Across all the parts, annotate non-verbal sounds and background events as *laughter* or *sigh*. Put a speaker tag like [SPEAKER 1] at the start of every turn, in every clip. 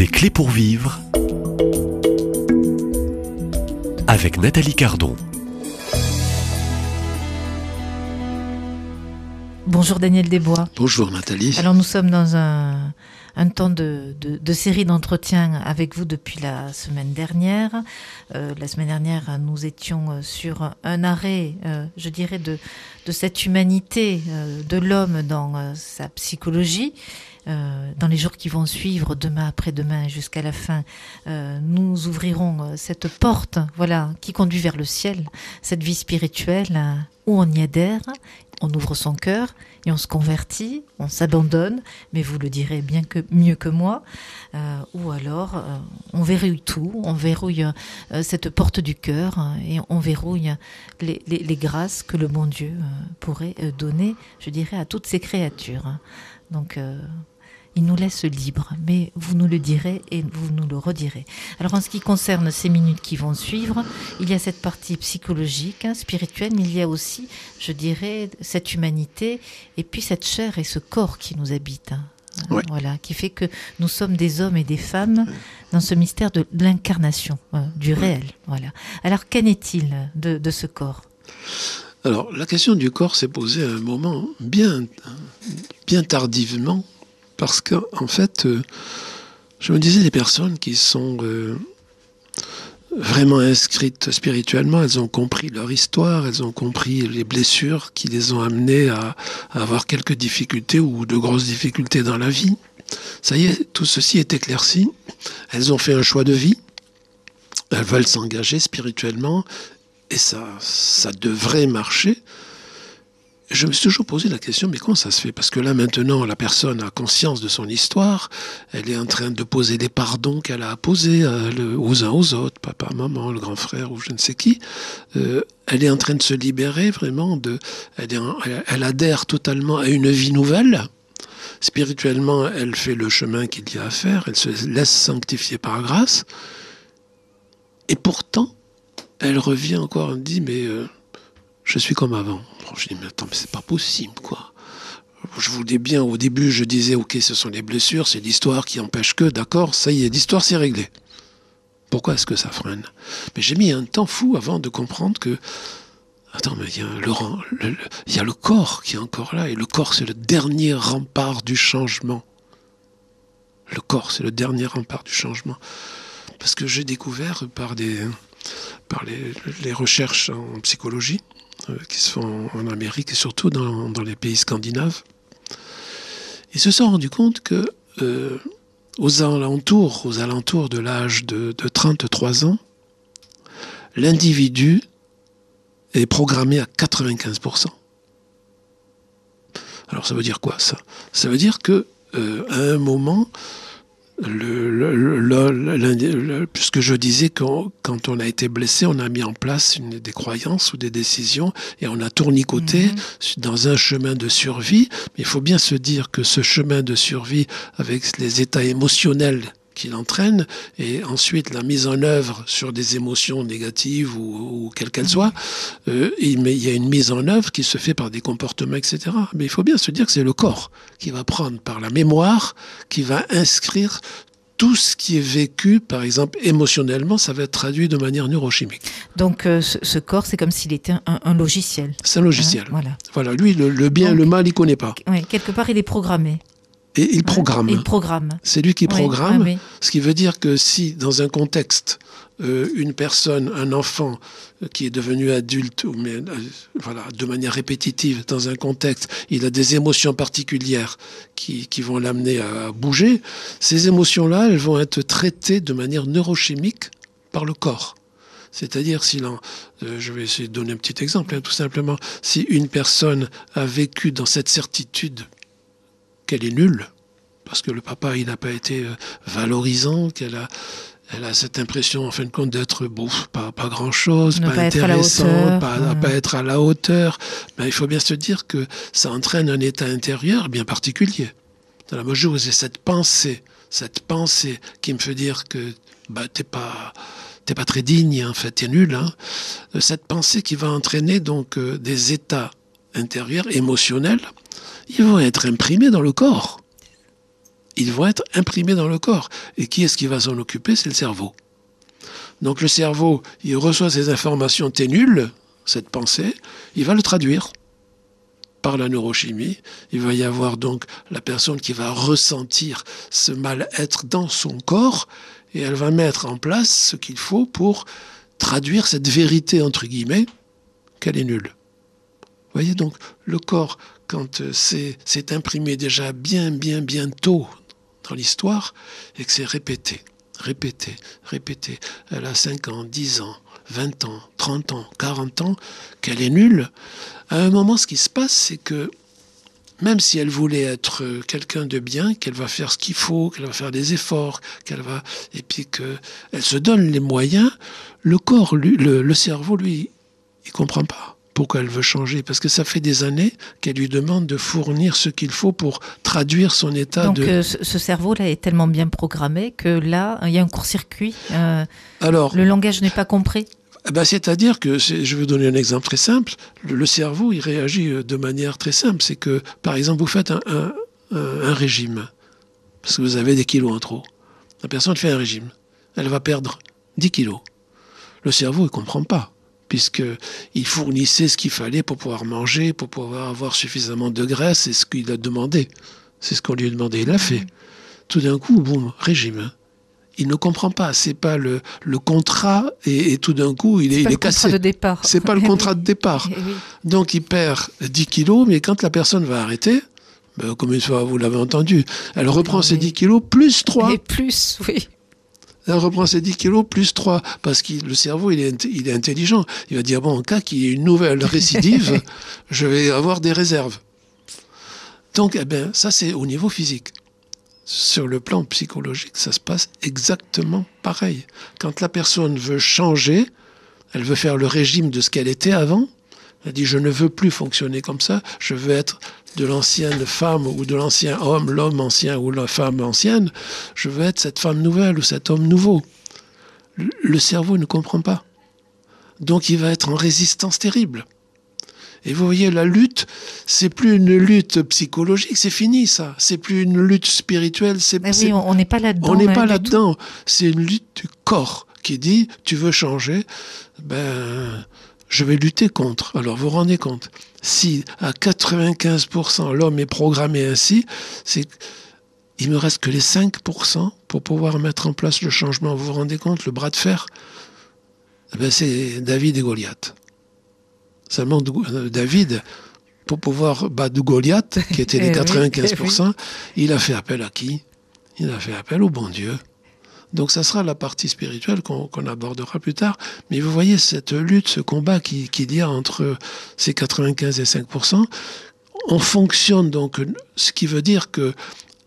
[SPEAKER 1] Des clés pour vivre avec Nathalie Cardon.
[SPEAKER 2] Bonjour Daniel Desbois.
[SPEAKER 3] Bonjour Nathalie.
[SPEAKER 2] Alors nous sommes dans un, un temps de, de, de série d'entretiens avec vous depuis la semaine dernière. Euh, la semaine dernière, nous étions sur un arrêt, euh, je dirais, de, de cette humanité euh, de l'homme dans euh, sa psychologie. Euh, dans les jours qui vont suivre, demain après-demain jusqu'à la fin, euh, nous ouvrirons cette porte, voilà, qui conduit vers le ciel, cette vie spirituelle hein, où on y adhère, on ouvre son cœur et on se convertit, on s'abandonne, mais vous le direz bien que mieux que moi, euh, ou alors euh, on verrouille tout, on verrouille euh, cette porte du cœur et on verrouille les, les, les, grâces que le bon Dieu pourrait donner, je dirais, à toutes ses créatures. Donc il nous laisse libre, mais vous nous le direz et vous nous le redirez. Alors en ce qui concerne ces minutes qui vont suivre, il y a cette partie psychologique, hein, spirituelle, mais il y a aussi, je dirais, cette humanité et puis cette chair et ce corps qui nous habite. Hein,
[SPEAKER 3] ouais.
[SPEAKER 2] Voilà, qui fait que nous sommes des hommes et des femmes dans ce mystère de l'incarnation, euh, du réel. Voilà. Alors qu'en est-il de, de ce corps?
[SPEAKER 3] Alors, la question du corps s'est posée à un moment bien, bien tardivement parce qu'en en fait, euh, je me disais, les personnes qui sont euh, vraiment inscrites spirituellement, elles ont compris leur histoire, elles ont compris les blessures qui les ont amenées à avoir quelques difficultés ou de grosses difficultés dans la vie. Ça y est, tout ceci est éclairci. Elles ont fait un choix de vie. Elles veulent s'engager spirituellement et ça, ça devrait marcher je me suis toujours posé la question, mais comment ça se fait? Parce que là, maintenant, la personne a conscience de son histoire, elle est en train de poser des pardons qu'elle a posés euh, aux uns aux autres, papa, maman, le grand frère ou je ne sais qui. Euh, elle est en train de se libérer vraiment, de, elle, est en, elle, elle adhère totalement à une vie nouvelle. Spirituellement, elle fait le chemin qu'il y a à faire, elle se laisse sanctifier par grâce. Et pourtant, elle revient encore, elle dit, mais euh, je suis comme avant. Je dis, mais attends, mais c'est pas possible, quoi. Je vous dis bien, au début, je disais, ok, ce sont les blessures, c'est l'histoire qui empêche que, d'accord, ça y est, l'histoire c'est réglé. Pourquoi est-ce que ça freine? Mais j'ai mis un temps fou avant de comprendre que, attends, mais il y, a le, le, il y a le corps qui est encore là, et le corps c'est le dernier rempart du changement. Le corps c'est le dernier rempart du changement. Parce que j'ai découvert par, des, par les, les recherches en psychologie, euh, qui se font en Amérique et surtout dans, dans, les pays scandinaves. Ils se sont rendus compte que euh, aux alentours, aux alentours de l'âge de, de 33 ans, l'individu est programmé à 95%. Alors ça veut dire quoi ça? Ça veut dire que euh, à un moment, le, le, le, puisque je disais que quand on a été blessé, on a mis en place une, des croyances ou des décisions et on a tournicoté mm -hmm. dans un chemin de survie. Mais il faut bien se dire que ce chemin de survie, avec les états émotionnels qu'il entraîne et ensuite la mise en œuvre sur des émotions négatives ou, ou quelles qu'elles soient, euh, il, mais il y a une mise en œuvre qui se fait par des comportements, etc. Mais il faut bien se dire que c'est le corps qui va prendre par la mémoire, qui va inscrire tout ce qui est vécu, par exemple, émotionnellement, ça va être traduit de manière neurochimique.
[SPEAKER 2] Donc, euh, ce, ce, corps, c'est comme s'il était un, un logiciel.
[SPEAKER 3] C'est un logiciel.
[SPEAKER 2] Hein, voilà.
[SPEAKER 3] Voilà. Lui, le, le bien,
[SPEAKER 2] Donc,
[SPEAKER 3] le mal, il connaît pas.
[SPEAKER 2] Oui, quelque part, il est programmé.
[SPEAKER 3] Et il programme.
[SPEAKER 2] Il programme.
[SPEAKER 3] C'est lui qui programme.
[SPEAKER 2] Oui, ah, oui.
[SPEAKER 3] Ce qui veut dire que si, dans un contexte, euh, une personne, un enfant euh, qui est devenu adulte, mais, euh, voilà, de manière répétitive, dans un contexte, il a des émotions particulières qui, qui vont l'amener à bouger, ces émotions-là, elles vont être traitées de manière neurochimique par le corps. C'est-à-dire, si euh, je vais essayer de donner un petit exemple, hein, tout simplement, si une personne a vécu dans cette certitude qu'elle est nulle, parce que le papa, il n'a pas été valorisant, qu'elle a, elle a cette impression, en fin de compte, d'être bouf, pas, pas grand-chose, pas,
[SPEAKER 2] pas
[SPEAKER 3] intéressant, pas, ouais. pas être à la hauteur. Mais il faut bien se dire que ça entraîne un état intérieur bien particulier. Dans la mesure où c'est cette pensée, cette pensée qui me fait dire que bah, t'es pas t'es pas très digne, en fait, t'es nul. Hein. Cette pensée qui va entraîner donc euh, des états intérieurs, émotionnels, ils vont être imprimés dans le corps. ils vont être imprimés dans le corps. Et qui est-ce qui va s'en occuper? C'est le cerveau. Donc le cerveau, il reçoit ces informations, nul, cette pensée, il va le traduire par la neurochimie. Il va y avoir donc la personne qui va ressentir ce mal-être dans son corps et elle va mettre en place ce qu'il faut pour traduire cette vérité, entre guillemets, qu'elle est nulle. Voyez donc, le corps, quand euh, c'est imprimé déjà bien, bien, bien tôt dans l'histoire, et que c'est répété, répété, répété, elle a 5 ans, 10 ans, 20 ans, 30 ans, 40 ans, qu'elle est nulle, à un moment, ce qui se passe, c'est que même si elle voulait être quelqu'un de bien, qu'elle va faire ce qu'il faut, qu'elle va faire des efforts, qu'elle va, et puis qu'elle se donne les moyens, le corps, lui, le, cerveau, lui, il comprend pas pourquoi elle veut changer, parce que ça fait des années qu'elle lui demande de fournir ce qu'il faut pour traduire son état
[SPEAKER 2] Donc,
[SPEAKER 3] de...
[SPEAKER 2] Euh, ce cerveau-là est tellement bien programmé que là, il y a un court-circuit. Euh, Alors, le langage n'est pas compris.
[SPEAKER 3] Eh ben, c'est-à-dire que, je vais vous donner un exemple très simple, le, cerveau, il réagit euh, de manière très simple. C'est que, par exemple, vous faites un, un, régime, parce que vous avez des kilos en trop. La personne fait un régime, elle va perdre 10 kilos. Le cerveau, il ne comprend pas, puisqu'il fournissait ce qu'il fallait pour pouvoir manger, pour pouvoir avoir suffisamment de graisse, c'est ce qu'il a demandé. C'est ce qu'on lui a demandé, il l'a fait. Tout d'un coup, boum, régime il ne comprend pas. C'est pas le, le contrat et, tout d'un coup il est, il est cassé. C'est pas le *laughs* contrat de départ. Eh Donc il perd 10 kilos, mais quand la personne va arrêter, ben, comme une fois vous l'avez entendu, elle reprend ah ses 10 kilos plus 3.
[SPEAKER 2] Et plus, oui.
[SPEAKER 3] Elle reprend ses 10 kilos plus 3, parce que le cerveau, il est, il est intelligent. Il va dire, bon, en cas qu'il y ait une nouvelle récidive, *laughs* je vais avoir des réserves. Donc, eh ben, ça, c'est au niveau physique sur le plan psychologique, ça se passe exactement pareil. Quand la personne veut changer, elle veut faire le régime de ce qu'elle était avant, elle dit je ne veux plus fonctionner comme ça, je veux être de l'ancienne femme ou de l'ancien homme, l'homme ancien ou la femme ancienne, je veux être cette femme nouvelle ou cet homme nouveau. Le cerveau ne comprend pas. Donc il va être en résistance terrible. Et vous voyez, la lutte, c'est plus une lutte psychologique, c'est fini ça. C'est plus une lutte spirituelle. C'est,
[SPEAKER 2] oui, on n'est pas là-dedans.
[SPEAKER 3] On n'est pas là-dedans. C'est une lutte du corps qui dit, tu veux changer, ben, je vais lutter contre. Alors vous vous rendez compte, si à 95% l'homme est programmé ainsi, c'est il me reste que les 5% pour pouvoir mettre en place le changement. Vous vous rendez compte, le bras de fer, ben c'est David et Goliath. Seulement, euh, David, pour pouvoir battre Goliath, qui était *laughs* les 95%, eh il a fait appel à qui? Il a fait appel au bon Dieu. Donc ça sera la partie spirituelle qu'on abordera plus tard. Mais vous voyez cette lutte, ce combat qu'il qui y a entre ces 95 et 5%, on fonctionne donc, ce qui veut dire que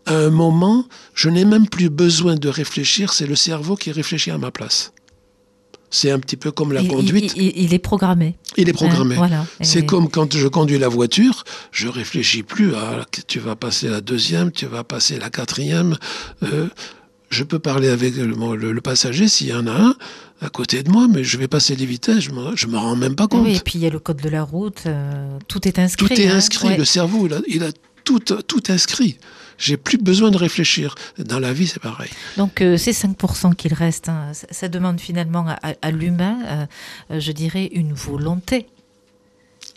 [SPEAKER 3] à un moment, je n'ai même plus besoin de réfléchir, c'est le cerveau qui réfléchit à ma place. C'est un petit peu comme la conduite.
[SPEAKER 2] Il, est programmé.
[SPEAKER 3] Il est programmé. voilà. C'est comme quand je conduis la voiture, je réfléchis plus à tu vas passer la deuxième, tu vas passer la quatrième. Euh, je peux parler avec le, passager s'il y en a un à côté de moi, mais je vais passer les vitesses, je ne me rends même pas compte.
[SPEAKER 2] Oui, et puis il y a le code de la route, euh, tout est inscrit.
[SPEAKER 3] Tout est hein. inscrit, le cerveau, il a, il a tout, tout inscrit. J'ai plus besoin de réfléchir. Dans la vie, c'est pareil.
[SPEAKER 2] Donc, euh, ces 5% qu'il reste, hein, ça, demande finalement à, l'humain, euh, je dirais, une volonté.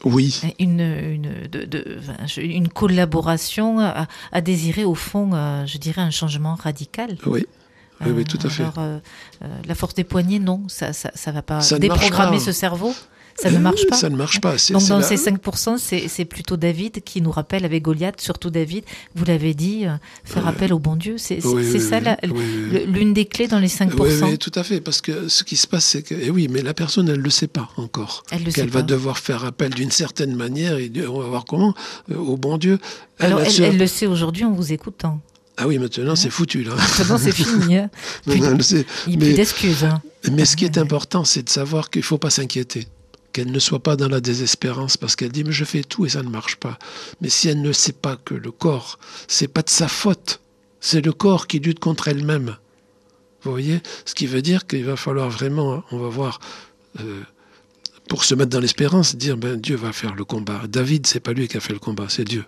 [SPEAKER 3] Oui.
[SPEAKER 2] Une, une, de, une collaboration à, désirer, au fond, euh, je dirais, un changement radical.
[SPEAKER 3] Oui. Oui, tout à fait.
[SPEAKER 2] la force des poignets, non, ça ne va pas déprogrammer ce cerveau? Ça ne marche pas.
[SPEAKER 3] Ça ne marche pas.
[SPEAKER 2] Donc dans ces 5%, c'est plutôt David qui nous rappelle avec Goliath, surtout David, vous l'avez dit, euh, faire appel au bon Dieu. C'est ça l'une des clés dans les 5%.
[SPEAKER 3] Oui, tout à fait. Parce que ce qui se passe, c'est que, eh oui, mais la personne, elle ne le sait pas encore. Elle Qu'elle va devoir faire appel d'une certaine manière, et on va voir comment, euh, au bon Dieu.
[SPEAKER 2] Alors elle, le sait aujourd'hui en vous écoutant.
[SPEAKER 3] Ah oui, maintenant c'est foutu là.
[SPEAKER 2] Maintenant c'est fini. *laughs* Hein. Plus, il n'y a plus d'excuses. Hein.
[SPEAKER 3] Mais ce qui est *laughs* important, c'est de savoir qu'il ne faut pas s'inquiéter qu'elle ne soit pas dans la désespérance parce qu'elle dit mais je fais tout et ça ne marche pas. Mais si elle ne sait pas que le corps, c'est pas de sa faute, c'est le corps qui lutte contre elle-même. Vous voyez Ce qui veut dire qu'il va falloir vraiment, on va voir, euh, pour se mettre dans l'espérance, dire ben Dieu va faire le combat. David, c'est pas lui qui a fait le combat, c'est Dieu.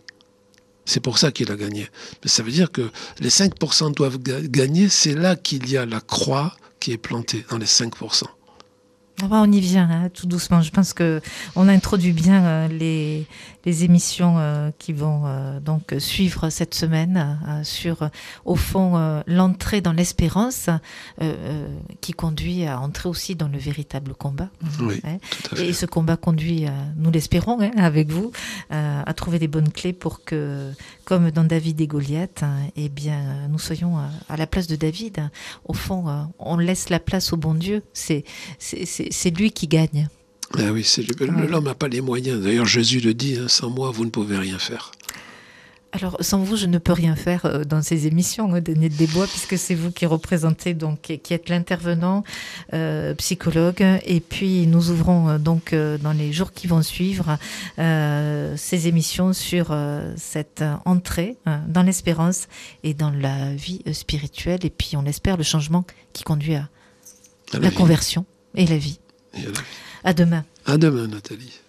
[SPEAKER 3] C'est pour ça qu'il a gagné. Mais ça veut dire que les 5% doivent gagner. C'est là qu'il y a la croix qui est plantée, dans les 5%.
[SPEAKER 2] Ah bah, on y vient hein, tout doucement. Je pense que on introduit bien euh, les, les émissions euh, qui vont euh, donc suivre cette semaine sur au fond l'entrée dans l'espérance qui conduit à entrer aussi dans le véritable combat.
[SPEAKER 3] Oui,
[SPEAKER 2] hein. Et ce combat conduit, nous l'espérons, hein, avec vous, à trouver des bonnes clés pour que, comme dans David et Goliath, eh bien nous soyons à la place de David. Au fond, on laisse la place au bon Dieu. C'est c'est lui qui gagne.
[SPEAKER 3] Ah oui, l'homme n'a pas les moyens. D'ailleurs, Jésus le dit, hein, sans moi, vous ne pouvez rien faire.
[SPEAKER 2] Alors, sans vous, je ne peux rien faire euh, dans ces émissions, hein, Daniel Desbois, puisque c'est vous qui représentez, donc, qui êtes l'intervenant euh, psychologue. Et puis, nous ouvrons euh, donc dans les jours qui vont suivre ces émissions sur cette entrée dans l'espérance et dans la vie spirituelle. Et puis, on espère le changement qui conduit à, la, conversion et la vie.
[SPEAKER 3] Et
[SPEAKER 2] à demain.
[SPEAKER 3] À demain, Nathalie.